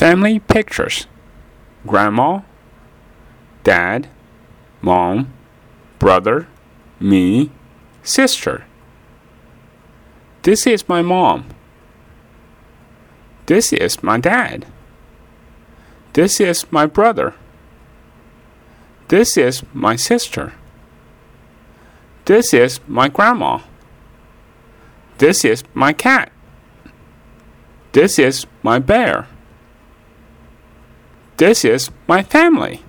Family pictures Grandma, Dad, Mom, Brother, me, Sister. This is my mom. This is my dad. This is my brother. This is my sister. This is my grandma. This is my cat. This is my bear. This is my family.